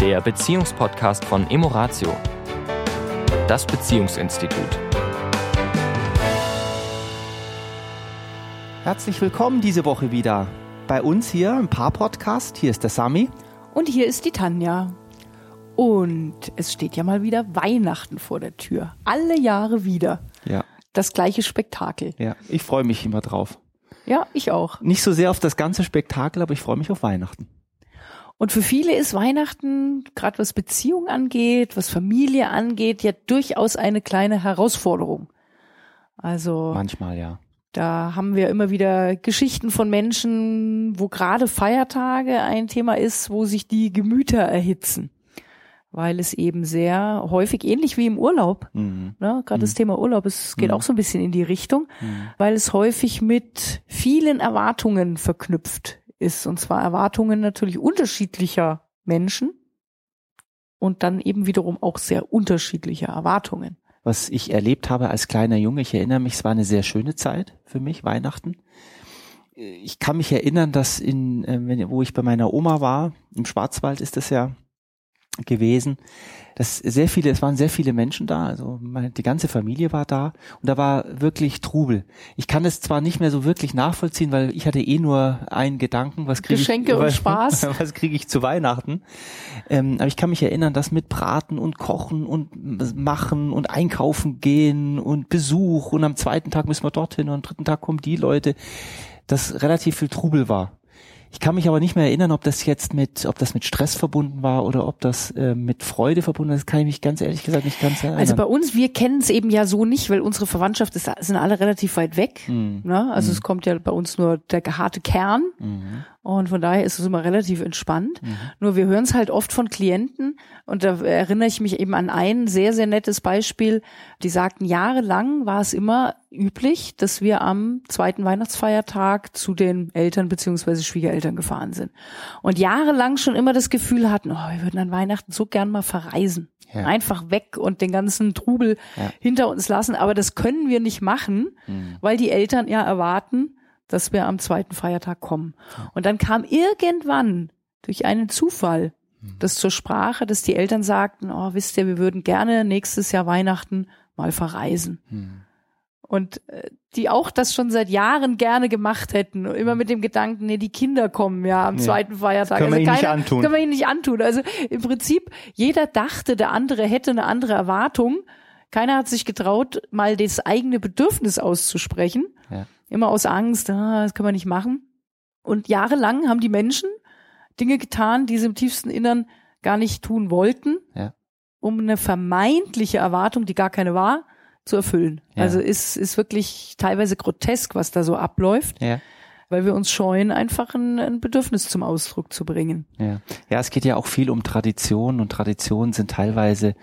der Beziehungspodcast von Emoratio, das Beziehungsinstitut. Herzlich willkommen diese Woche wieder bei uns hier im Paar-Podcast. Hier ist der Sami. Und hier ist die Tanja. Und es steht ja mal wieder Weihnachten vor der Tür. Alle Jahre wieder. Ja. Das gleiche Spektakel. Ja, ich freue mich immer drauf. Ja, ich auch. Nicht so sehr auf das ganze Spektakel, aber ich freue mich auf Weihnachten. Und für viele ist Weihnachten, gerade was Beziehung angeht, was Familie angeht, ja durchaus eine kleine Herausforderung. Also Manchmal, ja. da haben wir immer wieder Geschichten von Menschen, wo gerade Feiertage ein Thema ist, wo sich die Gemüter erhitzen. Weil es eben sehr häufig, ähnlich wie im Urlaub, Mhm. ne, gerade das Thema Urlaub, es geht Mhm. auch so ein bisschen in die Richtung, Mhm. weil es häufig mit vielen Erwartungen verknüpft ist. Und zwar Erwartungen natürlich unterschiedlicher Menschen und dann eben wiederum auch sehr unterschiedliche Erwartungen. Was ich erlebt habe als kleiner Junge, ich erinnere mich, es war eine sehr schöne Zeit für mich, Weihnachten. Ich kann mich erinnern, dass in, äh, wo ich bei meiner Oma war, im Schwarzwald ist das ja gewesen, dass sehr viele, es waren sehr viele Menschen da, also meine, die ganze Familie war da und da war wirklich Trubel. Ich kann es zwar nicht mehr so wirklich nachvollziehen, weil ich hatte eh nur einen Gedanken, was kriege ich, Geschenke und was, Spaß. was kriege ich zu Weihnachten? Ähm, aber ich kann mich erinnern, dass mit Braten und Kochen und Machen und Einkaufen gehen und Besuch und am zweiten Tag müssen wir dorthin und am dritten Tag kommen die Leute, dass relativ viel Trubel war. Ich kann mich aber nicht mehr erinnern, ob das jetzt mit, ob das mit Stress verbunden war oder ob das äh, mit Freude verbunden ist. Das kann ich mich ganz ehrlich gesagt nicht ganz erinnern. Also bei uns, wir kennen es eben ja so nicht, weil unsere Verwandtschaft ist, sind alle relativ weit weg. Mhm. Ne? Also es kommt ja bei uns nur der harte Kern. Mhm. Und von daher ist es immer relativ entspannt. Mhm. Nur wir hören es halt oft von Klienten und da erinnere ich mich eben an ein sehr, sehr nettes Beispiel. Die sagten, jahrelang war es immer üblich, dass wir am zweiten Weihnachtsfeiertag zu den Eltern beziehungsweise Schwiegereltern gefahren sind. Und jahrelang schon immer das Gefühl hatten, oh, wir würden an Weihnachten so gern mal verreisen. Ja. Einfach weg und den ganzen Trubel Ja. hinter uns lassen. Aber das können wir nicht machen, Mhm. weil die Eltern ja erwarten, dass wir am zweiten Feiertag kommen. Und dann kam irgendwann durch einen Zufall das zur Sprache, dass die Eltern sagten, oh, wisst ihr, wir würden gerne nächstes Jahr Weihnachten mal verreisen. Mhm. Und äh, die auch das schon seit Jahren gerne gemacht hätten. Immer mit dem Gedanken, nee, die Kinder kommen ja am Ja. zweiten Feiertag. Können wir also ihnen nicht antun. Können wir ihnen nicht antun. Also im Prinzip, jeder dachte, der andere hätte eine andere Erwartung. Keiner hat sich getraut, mal das eigene Bedürfnis auszusprechen. Ja. Immer aus Angst, ah, das können wir nicht machen. Und jahrelang haben die Menschen Dinge getan, die sie im tiefsten Innern gar nicht tun wollten, Ja. um eine vermeintliche Erwartung, die gar keine war, zu erfüllen. Ja. Also ist, ist wirklich teilweise grotesk, was da so abläuft, Ja. weil wir uns scheuen, einfach ein, ein Bedürfnis zum Ausdruck zu bringen. Ja. ja, es geht ja auch viel um Traditionen und Traditionen sind teilweise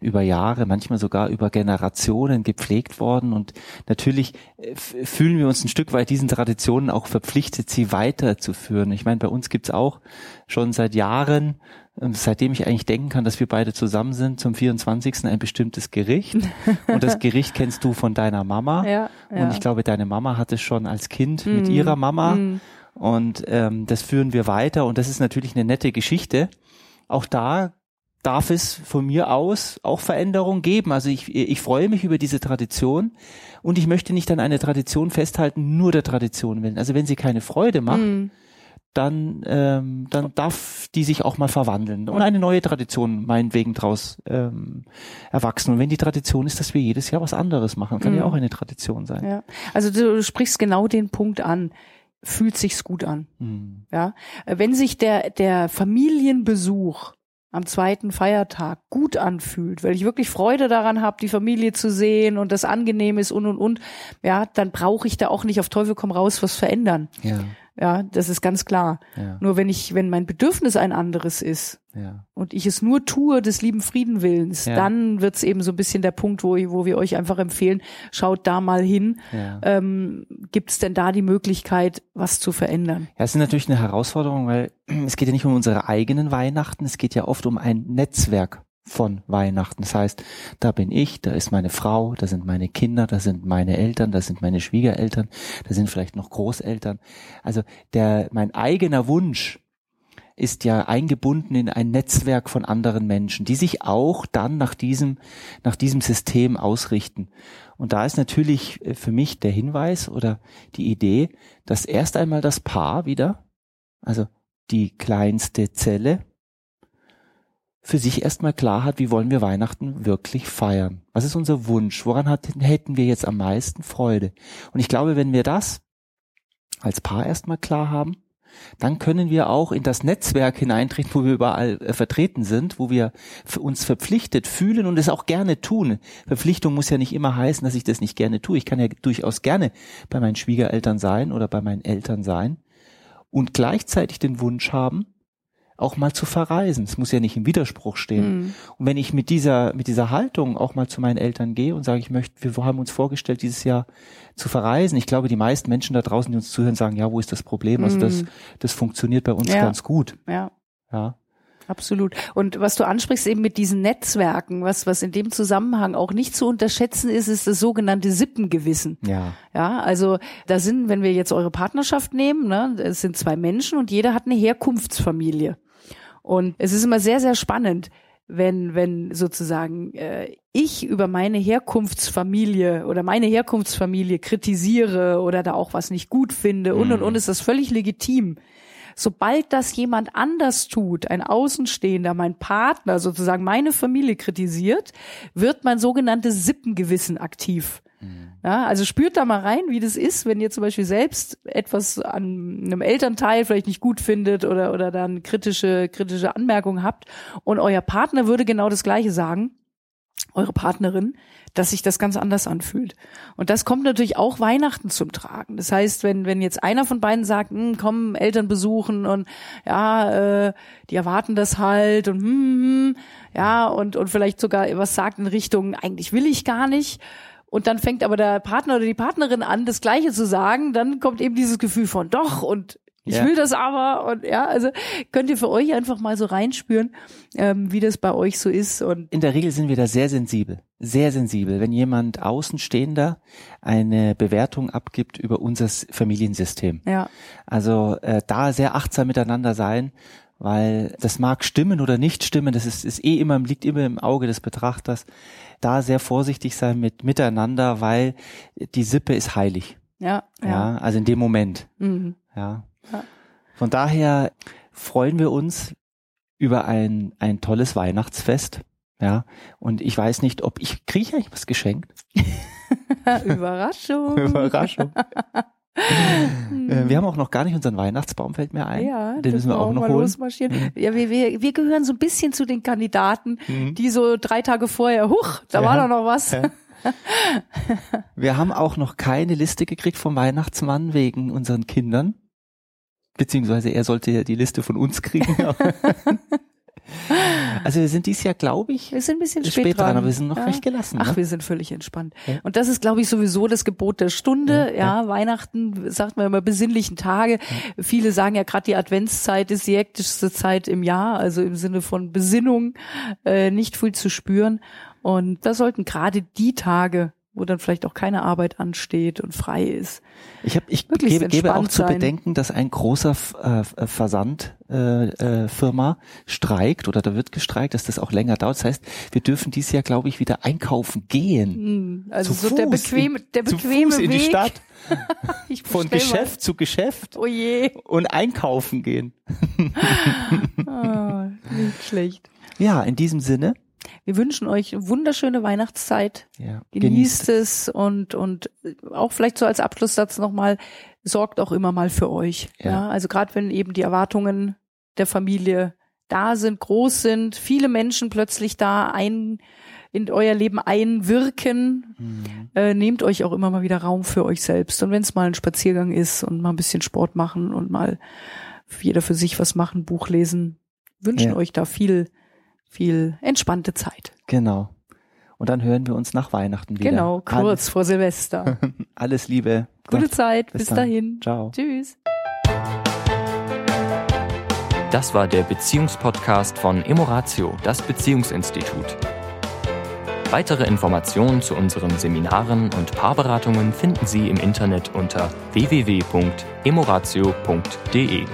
über Jahre, manchmal sogar über Generationen gepflegt worden und natürlich äh, fühlen wir uns ein Stück weit diesen Traditionen auch verpflichtet, sie weiterzuführen. Ich meine, bei uns gibt's auch schon seit Jahren, ähm, seitdem ich eigentlich denken kann, dass wir beide zusammen sind, zum 24. ein bestimmtes Gericht und das Gericht kennst du von deiner Mama Ja, und ich glaube, deine Mama hat es schon als Kind mit Mhm. ihrer Mama Mhm. und ähm, das führen wir weiter und das ist natürlich eine nette Geschichte. Auch da darf es von mir aus auch Veränderungen geben. Also ich, ich freue mich über diese Tradition und ich möchte nicht an eine Tradition festhalten, nur der Tradition willen. Also wenn sie keine Freude macht, Mhm. dann, ähm, dann darf die sich auch mal verwandeln und eine neue Tradition meinetwegen draus ähm, erwachsen. Und wenn die Tradition ist, dass wir jedes Jahr was anderes machen, kann ja Mhm. auch eine Tradition sein. Ja. Also du sprichst genau den Punkt an. Fühlt sich's gut an. Mhm. Ja, wenn sich der, der Familienbesuch am zweiten Feiertag gut anfühlt, weil ich wirklich Freude daran habe, die Familie zu sehen und das angenehm ist und und und, ja, dann brauche ich da auch nicht auf Teufel komm raus was verändern. Ja, Ja, das ist ganz klar. ja, Nur wenn ich, wenn mein Bedürfnis ein anderes ist ja. und ich es nur tue des lieben Friedenwillens, Ja. dann wird's eben so ein bisschen der Punkt, wo, wo wir euch einfach empfehlen, schaut da mal hin. Ähm, Gibt es denn da die Möglichkeit, was zu verändern? Ja, es ist natürlich eine Herausforderung, weil es geht ja nicht um unsere eigenen Weihnachten, es geht ja oft um ein Netzwerk von Weihnachten. Das heißt, da bin ich, da ist meine Frau, da sind meine Kinder, da sind meine Eltern, da sind meine Schwiegereltern, da sind vielleicht noch Großeltern. Also der, mein eigener Wunsch, ist ja eingebunden in ein Netzwerk von anderen Menschen, die sich auch dann nach diesem, nach diesem System ausrichten. Und da ist natürlich äh, für mich der Hinweis oder die Idee, dass erst einmal das Paar wieder, also die kleinste Zelle, für sich erstmal klar hat, wie wollen wir Weihnachten wirklich feiern? Was ist unser Wunsch? Woran hat, hätten wir jetzt am meisten Freude? Und ich glaube, wenn wir das als Paar erstmal klar haben, dann können wir auch in das Netzwerk hineintreten, wo wir überall äh, vertreten sind, wo wir uns verpflichtet fühlen und es auch gerne tun. Verpflichtung muss ja nicht immer heißen, dass ich das nicht gerne tue. Ich kann ja durchaus gerne bei meinen Schwiegereltern sein oder bei meinen Eltern sein und gleichzeitig den Wunsch haben, auch mal zu verreisen. Es muss ja nicht im Widerspruch stehen. Mhm. Und wenn ich mit dieser, mit dieser Haltung auch mal zu meinen Eltern gehe und sage, ich möchte, wir haben uns vorgestellt, dieses Jahr zu verreisen. Ich glaube, die meisten Menschen da draußen, die uns zuhören, sagen, ja, wo ist das Problem? Also das, mhm. das funktioniert bei uns ja. ganz gut. Ja. Ja. Absolut. Und was du ansprichst eben mit diesen Netzwerken, was, was in dem Zusammenhang auch nicht zu unterschätzen ist, ist das sogenannte Sippengewissen. Ja. Ja, also da sind, wenn wir jetzt eure Partnerschaft nehmen, ne, es sind zwei Menschen und jeder hat eine Herkunftsfamilie. Und es ist immer sehr, sehr spannend, wenn, wenn sozusagen äh, ich über meine Herkunftsfamilie oder meine Herkunftsfamilie kritisiere oder da auch was nicht gut finde und und und mhm. ist das völlig legitim. Sobald das jemand anders tut, ein Außenstehender, mein Partner, sozusagen meine Familie kritisiert, wird mein sogenanntes Sippengewissen aktiv. Ja, also spürt da mal rein, wie das ist, wenn ihr zum Beispiel selbst etwas an einem Elternteil vielleicht nicht gut findet oder, oder dann kritische, kritische Anmerkungen habt und euer Partner würde genau das Gleiche sagen, eure Partnerin, dass sich das ganz anders anfühlt. Und das kommt natürlich auch Weihnachten zum Tragen. Das heißt, wenn, wenn jetzt einer von beiden sagt, hm, komm, Eltern besuchen und ja, äh, die erwarten das halt und hm, hm, hm ja, und, und vielleicht sogar was sagt in Richtung, eigentlich will ich gar nicht, und dann fängt aber der Partner oder die Partnerin an, das Gleiche zu sagen, dann kommt eben dieses Gefühl von doch und ich ja. will das aber und ja, also könnt ihr für euch einfach mal so reinspüren, ähm, wie das bei euch so ist und in der Regel sind wir da sehr sensibel, sehr sensibel, wenn jemand Außenstehender eine Bewertung abgibt über unser Familiensystem. Ja. Also äh, da sehr achtsam miteinander sein, weil das mag stimmen oder nicht stimmen, das ist, ist eh immer liegt immer im Auge des Betrachters da sehr vorsichtig sein mit miteinander, weil die Sippe ist heilig. Ja. Ja, ja also in dem Moment. Mhm. Ja. ja. Von daher freuen wir uns über ein, ein tolles Weihnachtsfest. Ja, und ich weiß nicht, ob ich kriege ich was geschenkt. Überraschung. Überraschung. Äh, wir haben auch noch gar nicht unseren Weihnachtsbaum, fällt mir ein. Ja, den müssen wir auch noch holen. Losmarschieren. Mhm. Ja, wir, wir, wir gehören so ein bisschen zu den Kandidaten, mhm. die so drei Tage vorher, huch, da ja. war doch noch was. Ja. wir haben auch noch keine Liste gekriegt vom Weihnachtsmann wegen unseren Kindern. Beziehungsweise er sollte ja die Liste von uns kriegen. Also wir sind dieses Jahr, glaube ich, wir sind ein bisschen spät, spät dran. aber wir sind noch ja. recht gelassen. Ach, ne? wir sind völlig entspannt. Ja. Und das ist, glaube ich, sowieso das Gebot der Stunde. Ja, ja. Weihnachten sagt man immer besinnlichen Tage. Viele sagen ja gerade die Adventszeit ist die hektischste Zeit im Jahr, also im Sinne von Besinnung, äh, nicht viel zu spüren. Und da sollten gerade die Tage wo dann vielleicht auch keine Arbeit ansteht und frei ist. Ich, hab, ich gebe, gebe auch zu bedenken, dass ein großer äh, Versandfirma äh, äh, streikt oder da wird gestreikt, dass das auch länger dauert. Das heißt, wir dürfen dieses Jahr, glaube ich, wieder einkaufen gehen. Hm, also zu so Fuß der bequeme, der bequeme Weg. in die Stadt. Von Geschäft mal. zu Geschäft. Oh je. Und einkaufen gehen. oh, nicht schlecht. Ja, in diesem Sinne. Wir wünschen euch eine wunderschöne Weihnachtszeit. Ja, genießt, genießt es und, und auch vielleicht so als Abschlusssatz nochmal, sorgt auch immer mal für euch. Ja. ja also gerade wenn eben die Erwartungen der Familie da sind, groß sind, viele Menschen plötzlich da ein in euer Leben einwirken, mhm. äh, nehmt euch auch immer mal wieder Raum für euch selbst. Und wenn es mal ein Spaziergang ist und mal ein bisschen Sport machen und mal jeder für sich was machen, Buch lesen, wünschen ja. euch da viel viel entspannte Zeit. Genau. Und dann hören wir uns nach Weihnachten wieder. Genau, kurz Alles. vor Silvester. Alles Liebe. Gute Gott. Zeit. Bis, bis dahin. Ciao. Tschüss. Das war der Beziehungspodcast von Emoratio, das Beziehungsinstitut. Weitere Informationen zu unseren Seminaren und Paarberatungen finden Sie im Internet unter www.emoratio.de.